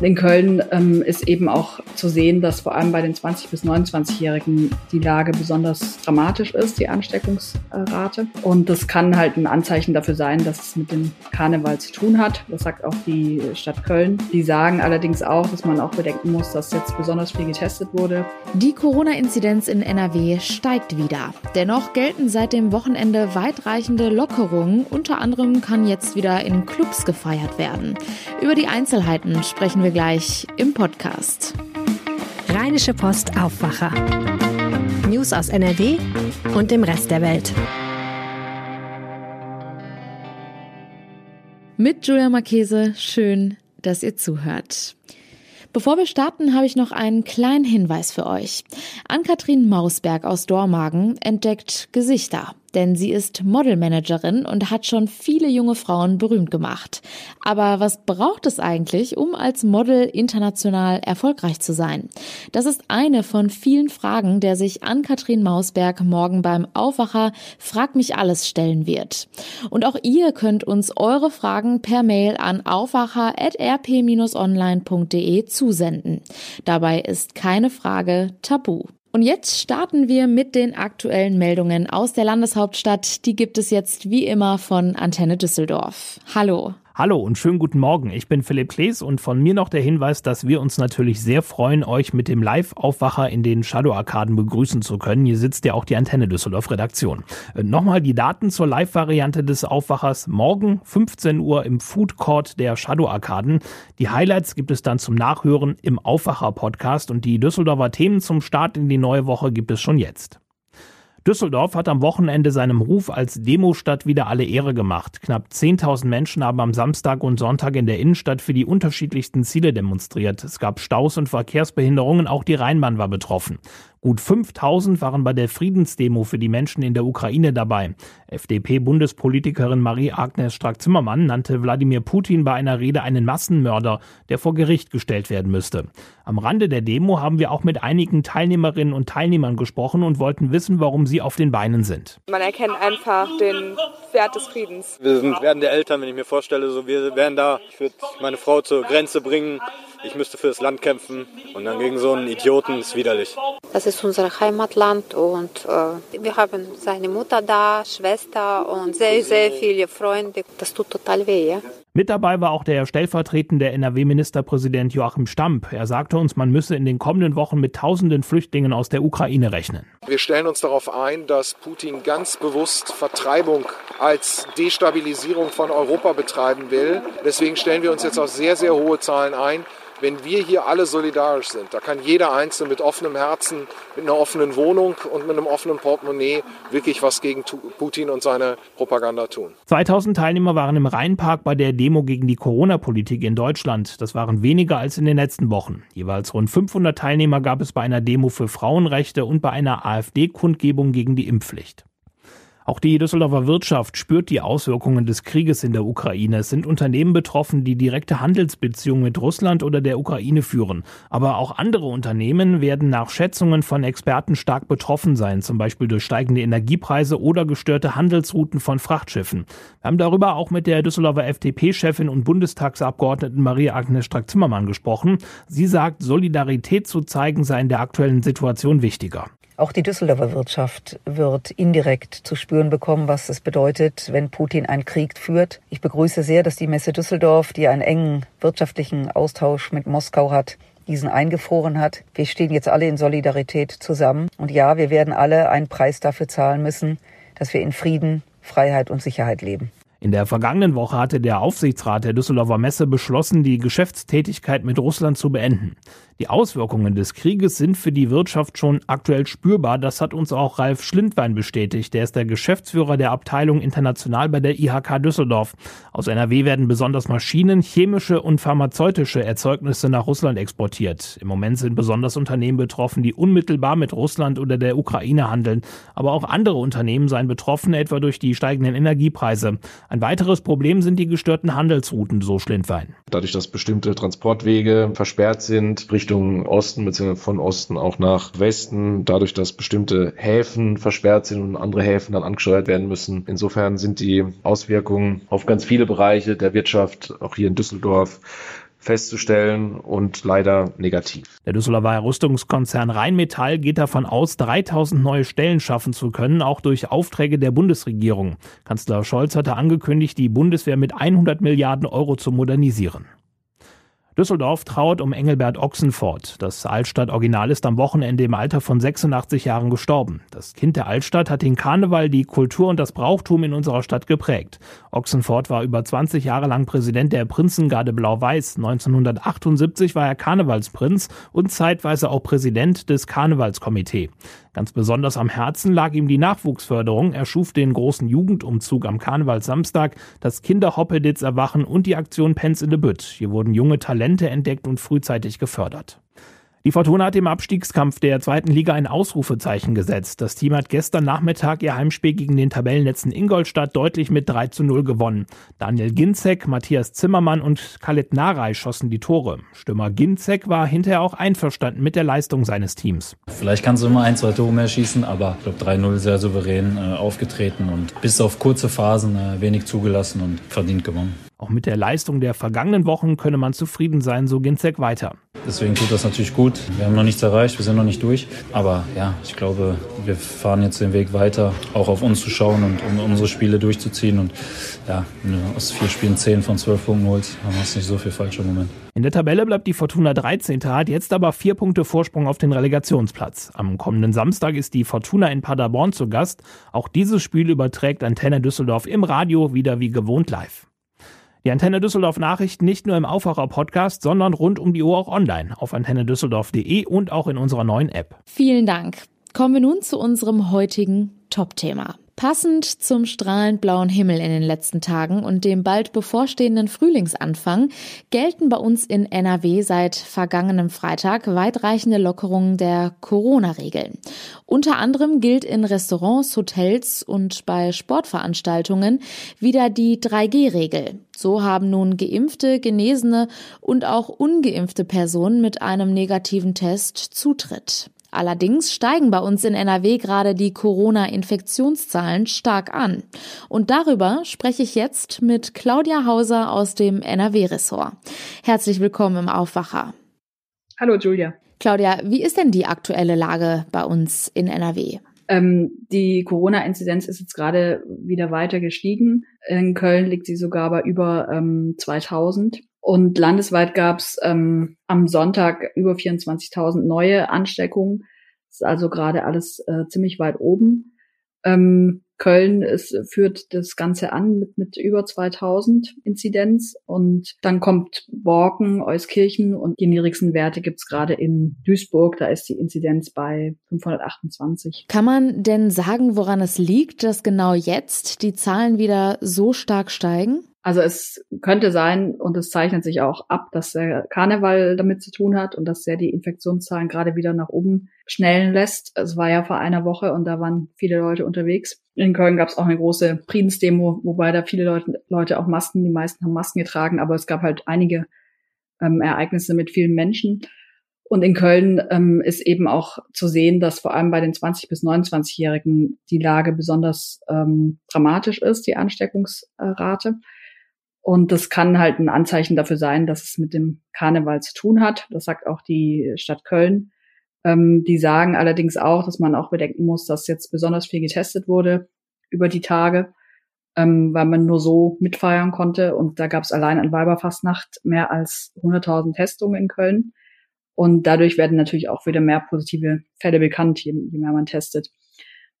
In Köln ähm, ist eben auch zu sehen, dass vor allem bei den 20- bis 29-Jährigen die Lage besonders dramatisch ist, die Ansteckungsrate. Und das kann halt ein Anzeichen dafür sein, dass es mit dem Karneval zu tun hat. Das sagt auch die Stadt Köln. Die sagen allerdings auch, dass man auch bedenken muss, dass jetzt besonders viel getestet wurde. Die Corona-Inzidenz in NRW steigt wieder. Dennoch gelten seit dem Wochenende weitreichende Lockerungen. Unter anderem kann jetzt wieder in Clubs gefeiert werden. Über die Einzelheiten sprechen wir wir gleich im Podcast. Rheinische Post Aufwacher. News aus NRW und dem Rest der Welt. Mit Julia Marchese, schön, dass ihr zuhört. Bevor wir starten, habe ich noch einen kleinen Hinweis für euch. Ann-Kathrin Mausberg aus Dormagen entdeckt Gesichter denn sie ist Modelmanagerin und hat schon viele junge Frauen berühmt gemacht. Aber was braucht es eigentlich, um als Model international erfolgreich zu sein? Das ist eine von vielen Fragen, der sich Ann-Kathrin Mausberg morgen beim Aufwacher Frag mich alles stellen wird. Und auch ihr könnt uns eure Fragen per Mail an aufwacher.rp-online.de zusenden. Dabei ist keine Frage tabu. Und jetzt starten wir mit den aktuellen Meldungen aus der Landeshauptstadt. Die gibt es jetzt wie immer von Antenne Düsseldorf. Hallo. Hallo und schönen guten Morgen. Ich bin Philipp Klees und von mir noch der Hinweis, dass wir uns natürlich sehr freuen, euch mit dem Live-Aufwacher in den Shadow-Arkaden begrüßen zu können. Hier sitzt ja auch die Antenne Düsseldorf Redaktion. Äh, nochmal die Daten zur Live-Variante des Aufwachers. Morgen 15 Uhr im Food Court der Shadow-Arkaden. Die Highlights gibt es dann zum Nachhören im Aufwacher-Podcast und die Düsseldorfer Themen zum Start in die neue Woche gibt es schon jetzt. Düsseldorf hat am Wochenende seinem Ruf als Demostadt wieder alle Ehre gemacht. Knapp 10.000 Menschen haben am Samstag und Sonntag in der Innenstadt für die unterschiedlichsten Ziele demonstriert. Es gab Staus und Verkehrsbehinderungen, auch die Rheinbahn war betroffen. Gut 5000 waren bei der Friedensdemo für die Menschen in der Ukraine dabei. FDP-Bundespolitikerin Marie-Agnes Strack-Zimmermann nannte Wladimir Putin bei einer Rede einen Massenmörder, der vor Gericht gestellt werden müsste. Am Rande der Demo haben wir auch mit einigen Teilnehmerinnen und Teilnehmern gesprochen und wollten wissen, warum sie auf den Beinen sind. Man erkennt einfach den Wert des Friedens. Wir sind werdende Eltern, wenn ich mir vorstelle, so wir wären da. Ich würde meine Frau zur Grenze bringen ich müsste für das Land kämpfen und dann gegen so einen Idioten ist widerlich. Das ist unser Heimatland und äh, wir haben seine Mutter da, Schwester und sehr, sehr viele Freunde. Das tut total weh. Ja? Mit dabei war auch der stellvertretende NRW-Ministerpräsident Joachim Stamp. Er sagte uns, man müsse in den kommenden Wochen mit tausenden Flüchtlingen aus der Ukraine rechnen. Wir stellen uns darauf ein, dass Putin ganz bewusst Vertreibung als Destabilisierung von Europa betreiben will. Deswegen stellen wir uns jetzt auf sehr, sehr hohe Zahlen ein wenn wir hier alle solidarisch sind, da kann jeder Einzelne mit offenem Herzen, mit einer offenen Wohnung und mit einem offenen Portemonnaie wirklich was gegen Putin und seine Propaganda tun. 2000 Teilnehmer waren im Rheinpark bei der Demo gegen die Corona-Politik in Deutschland. Das waren weniger als in den letzten Wochen. Jeweils rund 500 Teilnehmer gab es bei einer Demo für Frauenrechte und bei einer AfD-Kundgebung gegen die Impfpflicht. Auch die Düsseldorfer Wirtschaft spürt die Auswirkungen des Krieges in der Ukraine. Es sind Unternehmen betroffen, die direkte Handelsbeziehungen mit Russland oder der Ukraine führen. Aber auch andere Unternehmen werden nach Schätzungen von Experten stark betroffen sein, zum Beispiel durch steigende Energiepreise oder gestörte Handelsrouten von Frachtschiffen. Wir haben darüber auch mit der Düsseldorfer FDP-Chefin und Bundestagsabgeordneten Maria-Agnes Strack-Zimmermann gesprochen. Sie sagt, Solidarität zu zeigen sei in der aktuellen Situation wichtiger. Auch die Düsseldorfer Wirtschaft wird indirekt zu spüren bekommen, was es bedeutet, wenn Putin einen Krieg führt. Ich begrüße sehr, dass die Messe Düsseldorf, die einen engen wirtschaftlichen Austausch mit Moskau hat, diesen eingefroren hat. Wir stehen jetzt alle in Solidarität zusammen. Und ja, wir werden alle einen Preis dafür zahlen müssen, dass wir in Frieden, Freiheit und Sicherheit leben. In der vergangenen Woche hatte der Aufsichtsrat der Düsseldorfer Messe beschlossen, die Geschäftstätigkeit mit Russland zu beenden. Die Auswirkungen des Krieges sind für die Wirtschaft schon aktuell spürbar. Das hat uns auch Ralf Schlindwein bestätigt. Der ist der Geschäftsführer der Abteilung International bei der IHK Düsseldorf. Aus NRW werden besonders Maschinen, chemische und pharmazeutische Erzeugnisse nach Russland exportiert. Im Moment sind besonders Unternehmen betroffen, die unmittelbar mit Russland oder der Ukraine handeln. Aber auch andere Unternehmen seien betroffen, etwa durch die steigenden Energiepreise. Ein weiteres Problem sind die gestörten Handelsrouten, so Schlindwein. Dadurch, dass bestimmte Transportwege versperrt sind, bricht Richtung Osten bzw. von Osten auch nach Westen, dadurch, dass bestimmte Häfen versperrt sind und andere Häfen dann angesteuert werden müssen. Insofern sind die Auswirkungen auf ganz viele Bereiche der Wirtschaft, auch hier in Düsseldorf, festzustellen und leider negativ. Der Düsseldorfer Rüstungskonzern Rheinmetall geht davon aus, 3000 neue Stellen schaffen zu können, auch durch Aufträge der Bundesregierung. Kanzler Scholz hatte angekündigt, die Bundeswehr mit 100 Milliarden Euro zu modernisieren. Düsseldorf trauert um Engelbert Ochsenfort. Das Altstadt-Original ist am Wochenende im Alter von 86 Jahren gestorben. Das Kind der Altstadt hat den Karneval, die Kultur und das Brauchtum in unserer Stadt geprägt. Ochsenfort war über 20 Jahre lang Präsident der Prinzengarde Blau-Weiß. 1978 war er Karnevalsprinz und zeitweise auch Präsident des Karnevalskomitee. Ganz besonders am Herzen lag ihm die Nachwuchsförderung. Er schuf den großen Jugendumzug am Karnevalssamstag, das Kinderhoppeditz Erwachen und die Aktion Pens in the Bütt. Hier wurden junge Talente entdeckt und frühzeitig gefördert. Die Fortuna hat im Abstiegskampf der zweiten Liga ein Ausrufezeichen gesetzt. Das Team hat gestern Nachmittag ihr Heimspiel gegen den Tabellenletzten Ingolstadt deutlich mit 3 zu 0 gewonnen. Daniel Ginzek, Matthias Zimmermann und Khaled Narei schossen die Tore. Stürmer Ginzek war hinterher auch einverstanden mit der Leistung seines Teams. Vielleicht kannst du immer ein, zwei Tore mehr schießen, aber ich glaube 3-0 sehr souverän äh, aufgetreten und bis auf kurze Phasen äh, wenig zugelassen und verdient gewonnen. Auch mit der Leistung der vergangenen Wochen könne man zufrieden sein, so Ginzek weiter. Deswegen tut das natürlich gut. Wir haben noch nichts erreicht, wir sind noch nicht durch. Aber ja, ich glaube, wir fahren jetzt den Weg weiter, auch auf uns zu schauen und um unsere Spiele durchzuziehen. Und ja, wenn du aus vier Spielen zehn von zwölf Punkten holst, dann hast du nicht so viel falsch im Moment. In der Tabelle bleibt die Fortuna 13. hat jetzt aber vier Punkte Vorsprung auf den Relegationsplatz. Am kommenden Samstag ist die Fortuna in Paderborn zu Gast. Auch dieses Spiel überträgt Antenne Düsseldorf im Radio wieder wie gewohnt live. Die Antenne Düsseldorf Nachrichten nicht nur im Aufwacher Podcast, sondern rund um die Uhr auch online auf antennedüsseldorf.de und auch in unserer neuen App. Vielen Dank. Kommen wir nun zu unserem heutigen Top-Thema. Passend zum strahlend blauen Himmel in den letzten Tagen und dem bald bevorstehenden Frühlingsanfang gelten bei uns in NRW seit vergangenem Freitag weitreichende Lockerungen der Corona-Regeln. Unter anderem gilt in Restaurants, Hotels und bei Sportveranstaltungen wieder die 3G-Regel. So haben nun geimpfte, genesene und auch ungeimpfte Personen mit einem negativen Test Zutritt. Allerdings steigen bei uns in NRW gerade die Corona-Infektionszahlen stark an. Und darüber spreche ich jetzt mit Claudia Hauser aus dem NRW-Ressort. Herzlich willkommen im Aufwacher. Hallo Julia. Claudia, wie ist denn die aktuelle Lage bei uns in NRW? Ähm, die Corona-Inzidenz ist jetzt gerade wieder weiter gestiegen. In Köln liegt sie sogar bei über ähm, 2000. Und landesweit gab es ähm, am Sonntag über 24.000 neue Ansteckungen. Das ist also gerade alles äh, ziemlich weit oben. Ähm, Köln ist, führt das Ganze an mit, mit über 2000 Inzidenz und dann kommt Borken, Euskirchen und die niedrigsten Werte gibt's gerade in Duisburg. Da ist die Inzidenz bei 528. Kann man denn sagen, woran es liegt, dass genau jetzt die Zahlen wieder so stark steigen? Also es könnte sein, und es zeichnet sich auch ab, dass der Karneval damit zu tun hat und dass er die Infektionszahlen gerade wieder nach oben schnellen lässt. Es war ja vor einer Woche und da waren viele Leute unterwegs. In Köln gab es auch eine große Friedensdemo, wobei da viele Leute, Leute auch Masken, die meisten haben Masken getragen, aber es gab halt einige ähm, Ereignisse mit vielen Menschen. Und in Köln ähm, ist eben auch zu sehen, dass vor allem bei den 20 bis 29-Jährigen die Lage besonders ähm, dramatisch ist, die Ansteckungsrate. Und das kann halt ein Anzeichen dafür sein, dass es mit dem Karneval zu tun hat. Das sagt auch die Stadt Köln. Ähm, die sagen allerdings auch, dass man auch bedenken muss, dass jetzt besonders viel getestet wurde über die Tage, ähm, weil man nur so mitfeiern konnte. Und da gab es allein an Weiberfastnacht mehr als 100.000 Testungen in Köln. Und dadurch werden natürlich auch wieder mehr positive Fälle bekannt, je, je mehr man testet.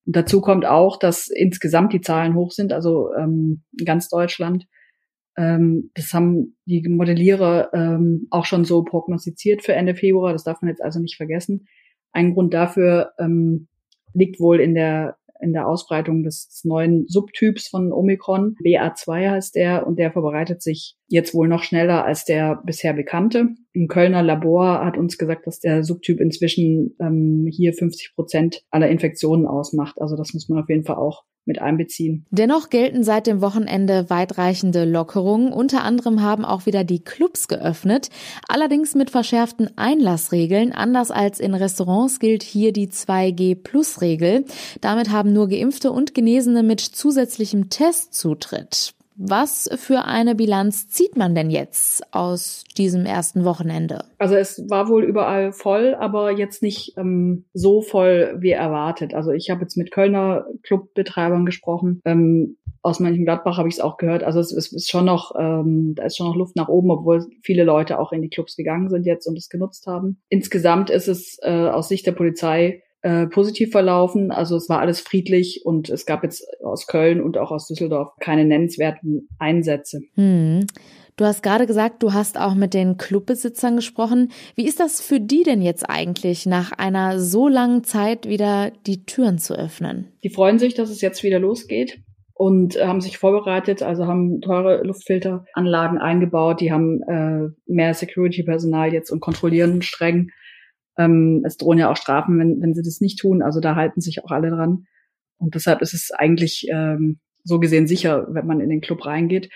Und dazu kommt auch, dass insgesamt die Zahlen hoch sind, also ähm, ganz Deutschland. Ähm, das haben die Modellierer ähm, auch schon so prognostiziert für Ende Februar. Das darf man jetzt also nicht vergessen. Ein Grund dafür ähm, liegt wohl in der in der Ausbreitung des neuen Subtyps von Omikron. BA2 heißt der und der verbreitet sich jetzt wohl noch schneller als der bisher bekannte. Ein Kölner Labor hat uns gesagt, dass der Subtyp inzwischen ähm, hier 50 Prozent aller Infektionen ausmacht. Also das muss man auf jeden Fall auch mit einbeziehen. Dennoch gelten seit dem Wochenende weitreichende Lockerungen. Unter anderem haben auch wieder die Clubs geöffnet, allerdings mit verschärften Einlassregeln. Anders als in Restaurants gilt hier die 2G-Plus-Regel. Damit haben nur Geimpfte und Genesene mit zusätzlichem Test Zutritt. Was für eine Bilanz zieht man denn jetzt aus diesem ersten Wochenende? Also es war wohl überall voll, aber jetzt nicht ähm, so voll wie erwartet. Also ich habe jetzt mit Kölner Clubbetreibern gesprochen. Ähm, aus Mönchengladbach habe ich es auch gehört. Also es, es, ist schon noch, ähm, da ist schon noch Luft nach oben, obwohl viele Leute auch in die Clubs gegangen sind jetzt und es genutzt haben. Insgesamt ist es äh, aus Sicht der Polizei äh, positiv verlaufen. Also es war alles friedlich und es gab jetzt aus Köln und auch aus Düsseldorf keine nennenswerten Einsätze. Hm. Du hast gerade gesagt, du hast auch mit den Clubbesitzern gesprochen. Wie ist das für die denn jetzt eigentlich, nach einer so langen Zeit wieder die Türen zu öffnen? Die freuen sich, dass es jetzt wieder losgeht und haben sich vorbereitet, also haben teure Luftfilteranlagen eingebaut, die haben äh, mehr Security-Personal jetzt und kontrollieren streng. Ähm, es drohen ja auch Strafen, wenn, wenn sie das nicht tun, also da halten sich auch alle dran. Und deshalb ist es eigentlich ähm, so gesehen sicher, wenn man in den Club reingeht.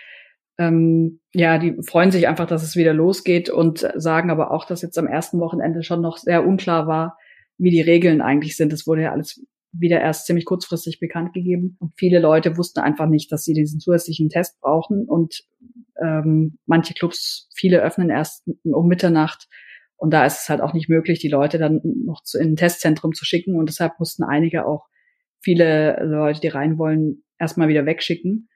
Ähm, ja, die freuen sich einfach, dass es wieder losgeht und sagen aber auch, dass jetzt am ersten Wochenende schon noch sehr unklar war, wie die Regeln eigentlich sind. Das wurde ja alles wieder erst ziemlich kurzfristig bekannt gegeben. Und viele Leute wussten einfach nicht, dass sie diesen zusätzlichen Test brauchen. Und ähm, manche Clubs, viele öffnen erst um Mitternacht. Und da ist es halt auch nicht möglich, die Leute dann noch zu, in ein Testzentrum zu schicken. Und deshalb mussten einige auch viele Leute, die rein wollen, erstmal wieder wegschicken.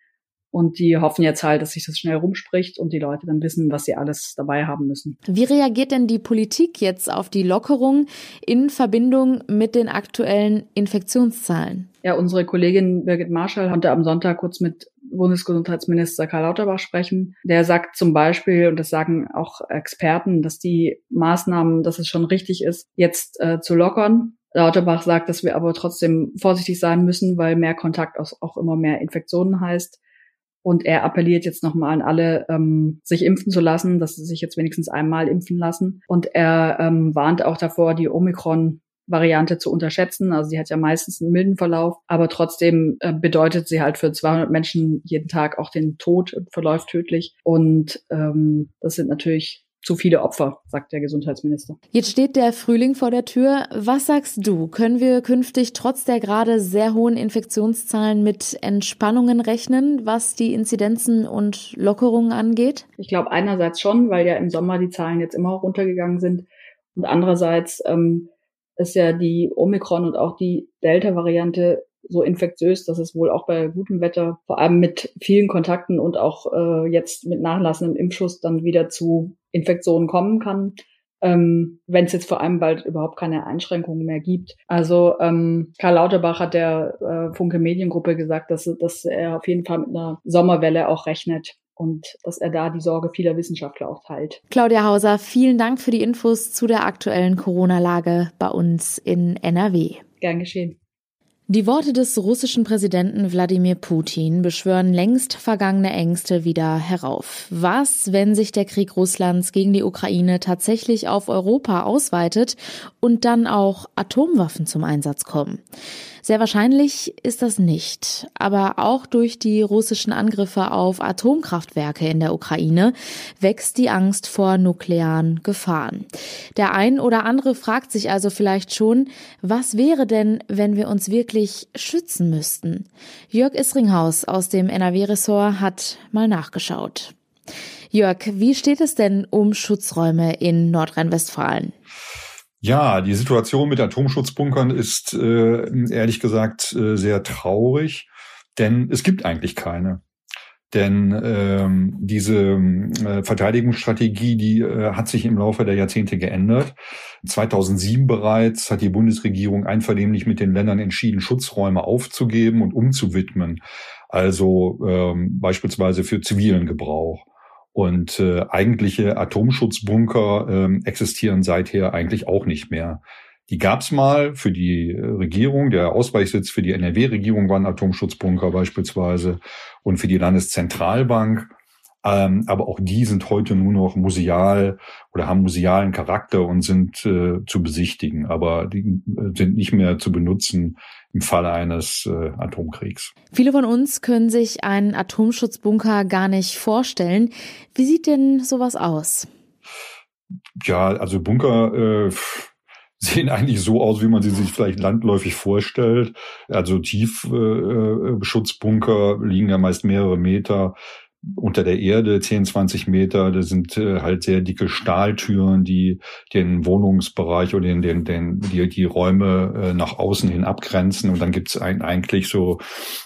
Und die hoffen jetzt halt, dass sich das schnell rumspricht und die Leute dann wissen, was sie alles dabei haben müssen. Wie reagiert denn die Politik jetzt auf die Lockerung in Verbindung mit den aktuellen Infektionszahlen? Ja, unsere Kollegin Birgit Marschall konnte am Sonntag kurz mit Bundesgesundheitsminister Karl Lauterbach sprechen. Der sagt zum Beispiel, und das sagen auch Experten, dass die Maßnahmen, dass es schon richtig ist, jetzt äh, zu lockern. Lauterbach sagt, dass wir aber trotzdem vorsichtig sein müssen, weil mehr Kontakt auch immer mehr Infektionen heißt. Und er appelliert jetzt nochmal an alle, ähm, sich impfen zu lassen, dass sie sich jetzt wenigstens einmal impfen lassen. Und er ähm, warnt auch davor, die Omikron Variante zu unterschätzen. Also sie hat ja meistens einen milden Verlauf, aber trotzdem äh, bedeutet sie halt für 200 Menschen jeden Tag auch den Tod, verläuft tödlich. Und ähm, das sind natürlich zu viele Opfer, sagt der Gesundheitsminister. Jetzt steht der Frühling vor der Tür. Was sagst du? Können wir künftig trotz der gerade sehr hohen Infektionszahlen mit Entspannungen rechnen, was die Inzidenzen und Lockerungen angeht? Ich glaube einerseits schon, weil ja im Sommer die Zahlen jetzt immer runtergegangen sind. Und andererseits ähm, ist ja die Omikron und auch die Delta-Variante so infektiös, dass es wohl auch bei gutem Wetter, vor allem mit vielen Kontakten und auch äh, jetzt mit nachlassendem Impfschuss dann wieder zu Infektionen kommen kann. Ähm, wenn es jetzt vor allem bald überhaupt keine Einschränkungen mehr gibt. Also ähm, Karl Lauterbach hat der äh, Funke Mediengruppe gesagt, dass, dass er auf jeden Fall mit einer Sommerwelle auch rechnet und dass er da die Sorge vieler Wissenschaftler auch teilt. Claudia Hauser, vielen Dank für die Infos zu der aktuellen Corona-Lage bei uns in NRW. Gern geschehen. Die Worte des russischen Präsidenten Wladimir Putin beschwören längst vergangene Ängste wieder herauf. Was, wenn sich der Krieg Russlands gegen die Ukraine tatsächlich auf Europa ausweitet und dann auch Atomwaffen zum Einsatz kommen? Sehr wahrscheinlich ist das nicht. Aber auch durch die russischen Angriffe auf Atomkraftwerke in der Ukraine wächst die Angst vor nuklearen Gefahren. Der ein oder andere fragt sich also vielleicht schon, was wäre denn, wenn wir uns wirklich schützen müssten? Jörg Isringhaus aus dem NRW-Ressort hat mal nachgeschaut. Jörg, wie steht es denn um Schutzräume in Nordrhein-Westfalen? Ja, die Situation mit Atomschutzbunkern ist äh, ehrlich gesagt äh, sehr traurig, denn es gibt eigentlich keine. Denn ähm, diese äh, Verteidigungsstrategie, die äh, hat sich im Laufe der Jahrzehnte geändert. 2007 bereits hat die Bundesregierung einvernehmlich mit den Ländern entschieden, Schutzräume aufzugeben und umzuwidmen. Also ähm, beispielsweise für zivilen Gebrauch. Und äh, eigentliche Atomschutzbunker äh, existieren seither eigentlich auch nicht mehr. Die gab's mal für die äh, Regierung. Der Ausweichsitz für die NRW-Regierung war ein Atomschutzbunker beispielsweise und für die Landeszentralbank. Ähm, aber auch die sind heute nur noch museal oder haben musealen Charakter und sind äh, zu besichtigen, aber die äh, sind nicht mehr zu benutzen im Falle eines äh, Atomkriegs. Viele von uns können sich einen Atomschutzbunker gar nicht vorstellen. Wie sieht denn sowas aus? Ja, also Bunker, äh, sehen eigentlich so aus, wie man sie sich vielleicht landläufig vorstellt. Also Tiefschutzbunker äh, liegen ja meist mehrere Meter unter der Erde, 10, 20 Meter. Das sind äh, halt sehr dicke Stahltüren, die den Wohnungsbereich oder den, den, den, die, die Räume äh, nach außen hin abgrenzen. Und dann gibt es ein, eigentlich so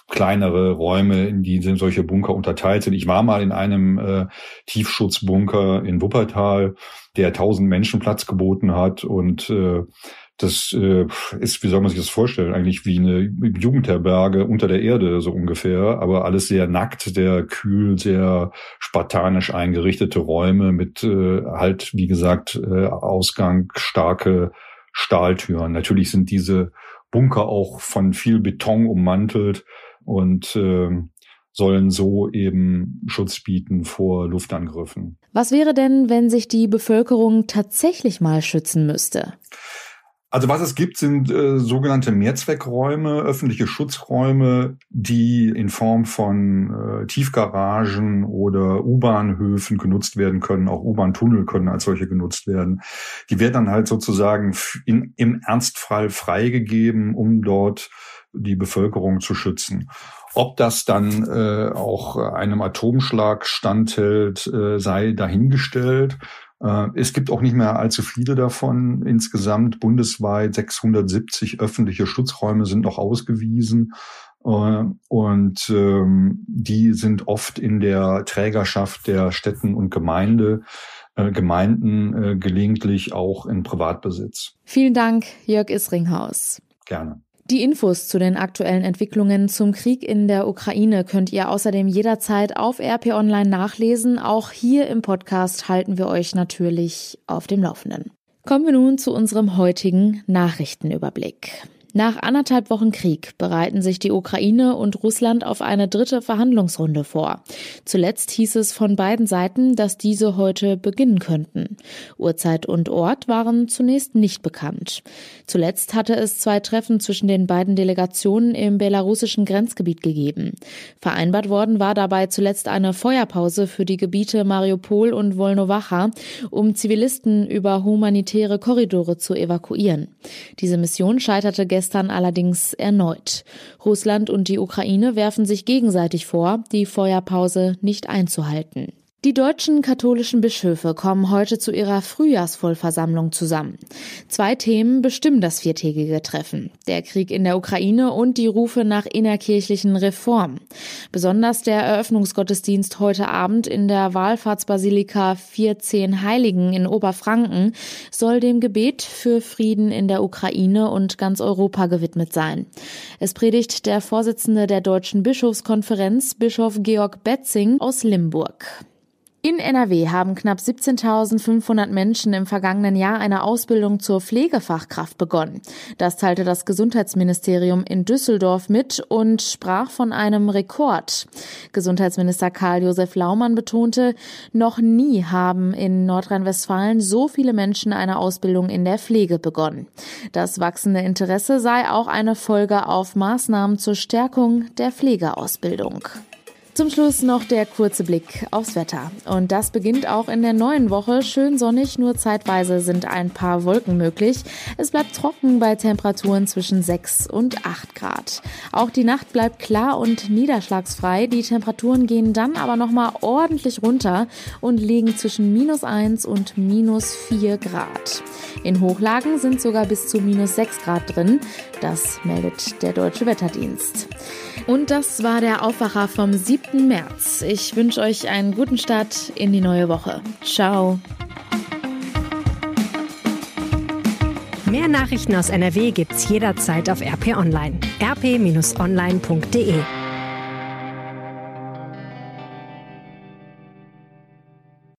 kleinere Räume, in die sind solche Bunker unterteilt sind. Ich war mal in einem äh, Tiefschutzbunker in Wuppertal, der 1000 Menschen Platz geboten hat und äh, das äh, ist, wie soll man sich das vorstellen, eigentlich wie eine Jugendherberge unter der Erde so ungefähr, aber alles sehr nackt, sehr kühl, sehr spartanisch eingerichtete Räume mit äh, halt, wie gesagt, äh, Ausgang, starke Stahltüren. Natürlich sind diese Bunker auch von viel Beton ummantelt und äh, sollen so eben Schutz bieten vor Luftangriffen. Was wäre denn, wenn sich die Bevölkerung tatsächlich mal schützen müsste? Also was es gibt, sind äh, sogenannte Mehrzweckräume, öffentliche Schutzräume, die in Form von äh, Tiefgaragen oder U-Bahnhöfen genutzt werden können. Auch U-Bahn-Tunnel können als solche genutzt werden. Die werden dann halt sozusagen in, im Ernstfall freigegeben, um dort die Bevölkerung zu schützen. Ob das dann äh, auch einem Atomschlag standhält, äh, sei dahingestellt. Äh, es gibt auch nicht mehr allzu viele davon. Insgesamt bundesweit 670 öffentliche Schutzräume sind noch ausgewiesen. Äh, und ähm, die sind oft in der Trägerschaft der Städten und Gemeinde, äh, Gemeinden, gelegentlich auch in Privatbesitz. Vielen Dank, Jörg Isringhaus. Gerne. Die Infos zu den aktuellen Entwicklungen zum Krieg in der Ukraine könnt ihr außerdem jederzeit auf RP Online nachlesen. Auch hier im Podcast halten wir euch natürlich auf dem Laufenden. Kommen wir nun zu unserem heutigen Nachrichtenüberblick. Nach anderthalb Wochen Krieg bereiten sich die Ukraine und Russland auf eine dritte Verhandlungsrunde vor. Zuletzt hieß es von beiden Seiten, dass diese heute beginnen könnten. Uhrzeit und Ort waren zunächst nicht bekannt. Zuletzt hatte es zwei Treffen zwischen den beiden Delegationen im belarussischen Grenzgebiet gegeben. Vereinbart worden war dabei zuletzt eine Feuerpause für die Gebiete Mariupol und Volnowacha, um Zivilisten über humanitäre Korridore zu evakuieren. Diese Mission scheiterte gestern gestern allerdings erneut. Russland und die Ukraine werfen sich gegenseitig vor, die Feuerpause nicht einzuhalten. Die deutschen katholischen Bischöfe kommen heute zu ihrer Frühjahrsvollversammlung zusammen. Zwei Themen bestimmen das viertägige Treffen. Der Krieg in der Ukraine und die Rufe nach innerkirchlichen Reformen. Besonders der Eröffnungsgottesdienst heute Abend in der Wallfahrtsbasilika 14 Heiligen in Oberfranken soll dem Gebet für Frieden in der Ukraine und ganz Europa gewidmet sein. Es predigt der Vorsitzende der Deutschen Bischofskonferenz, Bischof Georg Betzing aus Limburg. In NRW haben knapp 17.500 Menschen im vergangenen Jahr eine Ausbildung zur Pflegefachkraft begonnen. Das teilte das Gesundheitsministerium in Düsseldorf mit und sprach von einem Rekord. Gesundheitsminister Karl-Josef Laumann betonte, noch nie haben in Nordrhein-Westfalen so viele Menschen eine Ausbildung in der Pflege begonnen. Das wachsende Interesse sei auch eine Folge auf Maßnahmen zur Stärkung der Pflegeausbildung. Zum Schluss noch der kurze Blick aufs Wetter. Und das beginnt auch in der neuen Woche. Schön sonnig, nur zeitweise sind ein paar Wolken möglich. Es bleibt trocken bei Temperaturen zwischen 6 und 8 Grad. Auch die Nacht bleibt klar und niederschlagsfrei. Die Temperaturen gehen dann aber nochmal ordentlich runter und liegen zwischen minus 1 und minus 4 Grad. In Hochlagen sind sogar bis zu minus 6 Grad drin. Das meldet der Deutsche Wetterdienst. Und das war der Aufwacher vom 7. März. Ich wünsche euch einen guten Start in die neue Woche. Ciao. Mehr Nachrichten aus NRW gibt's jederzeit auf RP Online. rp-online.de